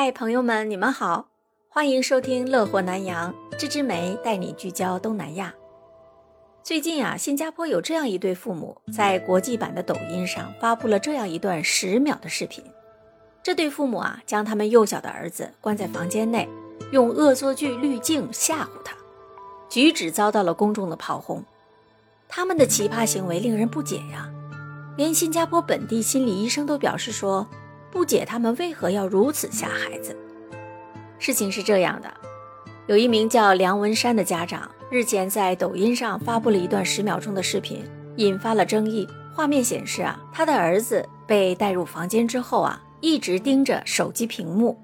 嗨，朋友们，你们好，欢迎收听《乐活南洋》，芝芝梅带你聚焦东南亚。最近啊，新加坡有这样一对父母，在国际版的抖音上发布了这样一段十秒的视频。这对父母啊，将他们幼小的儿子关在房间内，用恶作剧滤镜吓唬他，举止遭到了公众的炮轰。他们的奇葩行为令人不解呀，连新加坡本地心理医生都表示说。不解他们为何要如此吓孩子。事情是这样的，有一名叫梁文山的家长日前在抖音上发布了一段十秒钟的视频，引发了争议。画面显示啊，他的儿子被带入房间之后啊，一直盯着手机屏幕。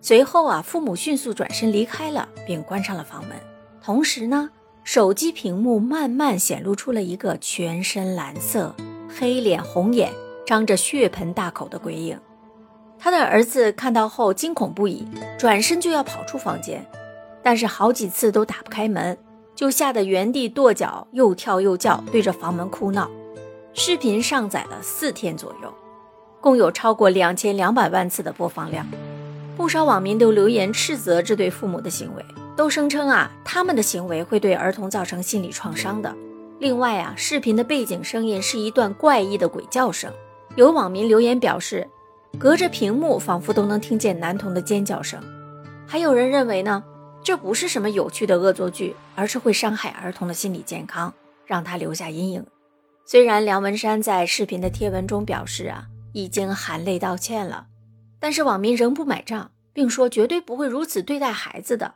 随后啊，父母迅速转身离开了，并关上了房门。同时呢，手机屏幕慢慢显露出了一个全身蓝色、黑脸红眼、张着血盆大口的鬼影。他的儿子看到后惊恐不已，转身就要跑出房间，但是好几次都打不开门，就吓得原地跺脚，又跳又叫，对着房门哭闹。视频上载了四天左右，共有超过两千两百万次的播放量。不少网民都留言斥责这对父母的行为，都声称啊，他们的行为会对儿童造成心理创伤的。另外啊，视频的背景声音是一段怪异的鬼叫声，有网民留言表示。隔着屏幕，仿佛都能听见男童的尖叫声。还有人认为呢，这不是什么有趣的恶作剧，而是会伤害儿童的心理健康，让他留下阴影。虽然梁文山在视频的贴文中表示啊，已经含泪道歉了，但是网民仍不买账，并说绝对不会如此对待孩子的。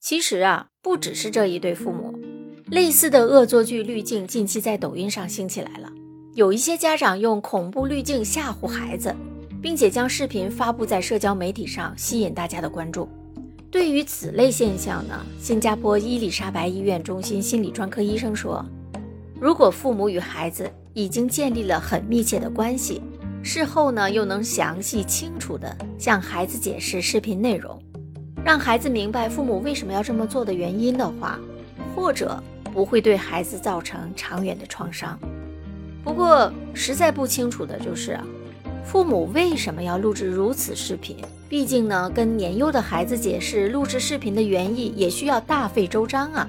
其实啊，不只是这一对父母，类似的恶作剧滤镜近期在抖音上兴起来了，有一些家长用恐怖滤镜吓唬孩子。并且将视频发布在社交媒体上，吸引大家的关注。对于此类现象呢，新加坡伊丽莎白医院中心心理专科医生说，如果父母与孩子已经建立了很密切的关系，事后呢又能详细清楚地向孩子解释视频内容，让孩子明白父母为什么要这么做的原因的话，或者不会对孩子造成长远的创伤。不过实在不清楚的就是。父母为什么要录制如此视频？毕竟呢，跟年幼的孩子解释录制视频的原意，也需要大费周章啊。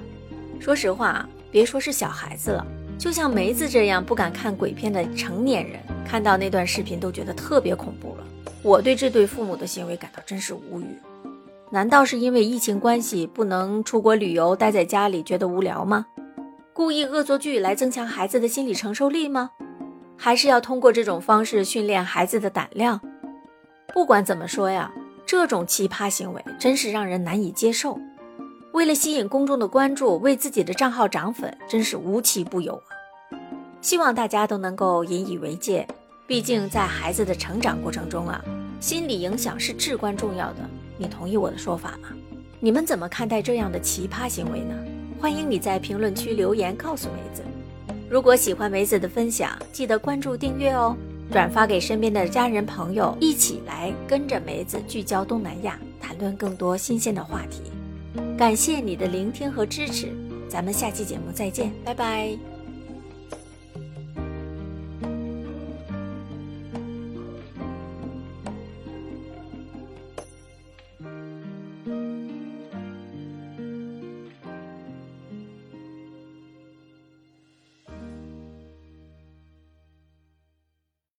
说实话，别说是小孩子了，就像梅子这样不敢看鬼片的成年人，看到那段视频都觉得特别恐怖了。我对这对父母的行为感到真是无语。难道是因为疫情关系不能出国旅游，待在家里觉得无聊吗？故意恶作剧来增强孩子的心理承受力吗？还是要通过这种方式训练孩子的胆量。不管怎么说呀，这种奇葩行为真是让人难以接受。为了吸引公众的关注，为自己的账号涨粉，真是无奇不有啊！希望大家都能够引以为戒。毕竟在孩子的成长过程中啊，心理影响是至关重要的。你同意我的说法吗？你们怎么看待这样的奇葩行为呢？欢迎你在评论区留言告诉梅子。如果喜欢梅子的分享，记得关注订阅哦，转发给身边的家人朋友，一起来跟着梅子聚焦东南亚，谈论更多新鲜的话题。感谢你的聆听和支持，咱们下期节目再见，拜拜。